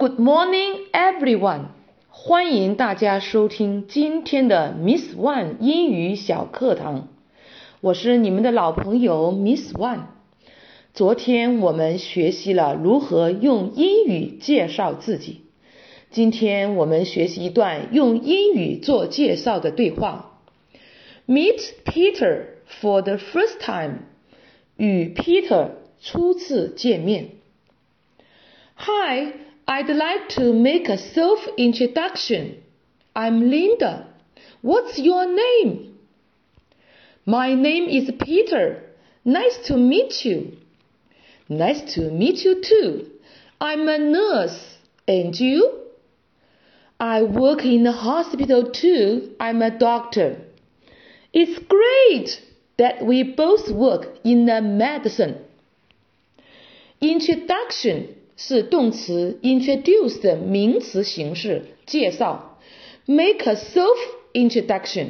Good morning, everyone！欢迎大家收听今天的 Miss One 英语小课堂。我是你们的老朋友 Miss One。昨天我们学习了如何用英语介绍自己，今天我们学习一段用英语做介绍的对话。Meet Peter for the first time。与 Peter 初次见面。Hi, I'd like to make a self introduction. I'm Linda. What's your name? My name is Peter. Nice to meet you. Nice to meet you too. I'm a nurse. And you? I work in a hospital too. I'm a doctor. It's great that we both work in the medicine. Introduction 是动词 introduce 的名词形式，介绍。Make a self introduction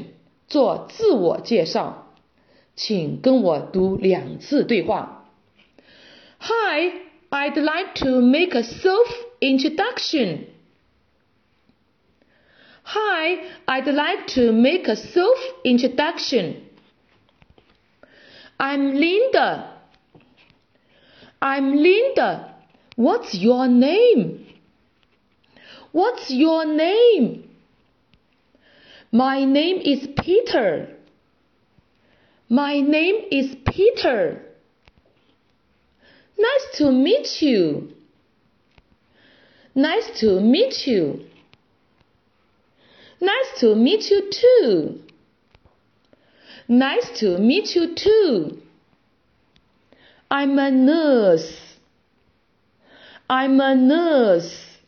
做自我介绍。请跟我读两次对话。Hi, I'd like to make a self introduction. Hi, I'd like to make a self introduction. I'm Linda. I'm Linda. What's your name? What's your name? My name is Peter. My name is Peter. Nice to meet you. Nice to meet you. Nice to meet you too. Nice to meet you too. I'm a nurse. I'm a nurse.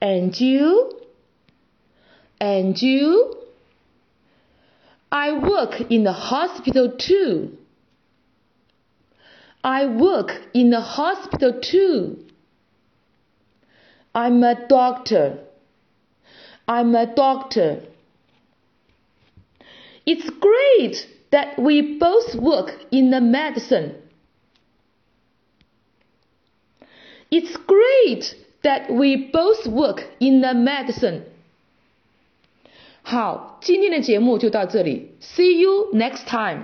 And you? And you? I work in the hospital too. I work in the hospital too. I'm a doctor. I'm a doctor. It's great that we both work in the medicine. It's great that we both work in the medicine. 好，今天的节目就到这里。See you next time.